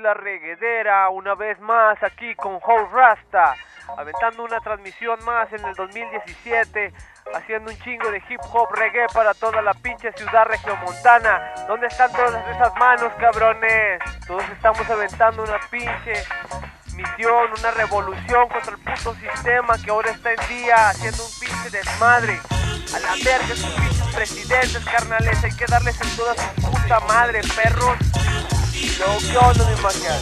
la reguedera, una vez más aquí con How Rasta, aventando una transmisión más en el 2017, haciendo un chingo de hip hop reggae para toda la pinche ciudad regiomontana. ¿Dónde están todas esas manos, cabrones? Todos estamos aventando una pinche misión, una revolución contra el puto sistema que ahora está en día, haciendo un pinche desmadre. A la verga, sus pinches presidentes, carnales, hay que darles en toda su puta madre, perros. No, ¿qué onda, mi magia?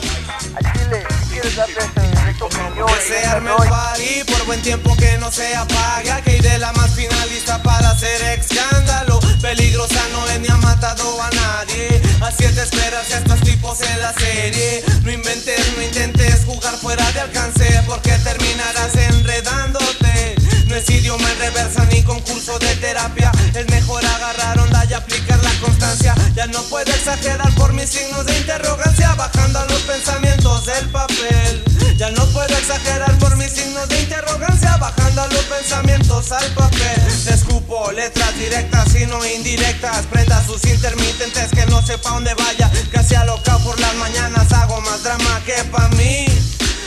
A Chile, si quieres darle ese opinión. Que se arme el party por buen tiempo que no se apaga. Que de la más finalista para hacer escándalo. Peligrosa no es ni ha matado a nadie. Así es de esperarse a estos tipos en la serie. No inventes, no intentes jugar fuera de alcance. Porque terminarás enredándote. No es idioma en reversa ni concurso de terapia. Es mejor agarrar onda y aplicar la constancia. Ya no puedo exagerar mis signos de interrogancia. Bajando a los pensamientos del papel. Ya no puedo exagerar por mis signos de interrogancia. Bajando a los pensamientos al papel. Te escupo letras directas y no indirectas. Prenda sus intermitentes que no sepa dónde vaya. Casi alocado por las mañanas. Hago más drama que pa' mí.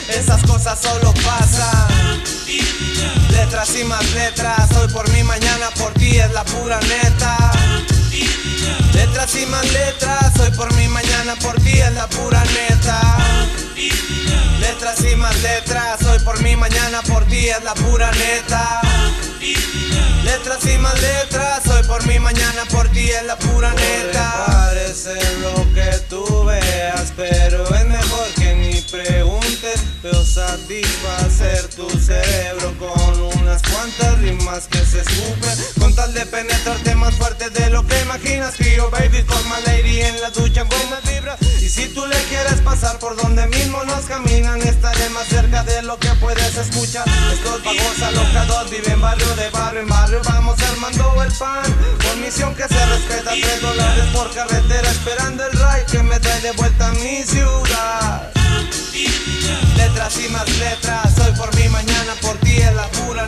Esas cosas solo pasan. Letras y más letras, hoy por mí, mañana mañana por ti, es la pura neta. Letras y más letras, hoy por mí, mañana por ti, es la pura neta. Parece lo que tú veas, pero es mejor que ni preguntes. Veo satisfacer tu cerebro con unas cuantas rimas que se escupen. Con tal de penetrarte más fuerte de lo que imaginas. Crío baby con my lady en la ducha con más vibras. Y si tú le quieres pasar por donde mismo nos caminan, más cerca de lo que puedes escuchar. Estos vagos alocados viven barrio de barrio en barrio. Vamos armando el pan. Con misión que se respeta, tres dólares por carretera. Esperando el ride que me trae de vuelta a mi ciudad. Letras y más letras, hoy por mí, mañana por ti, es la pura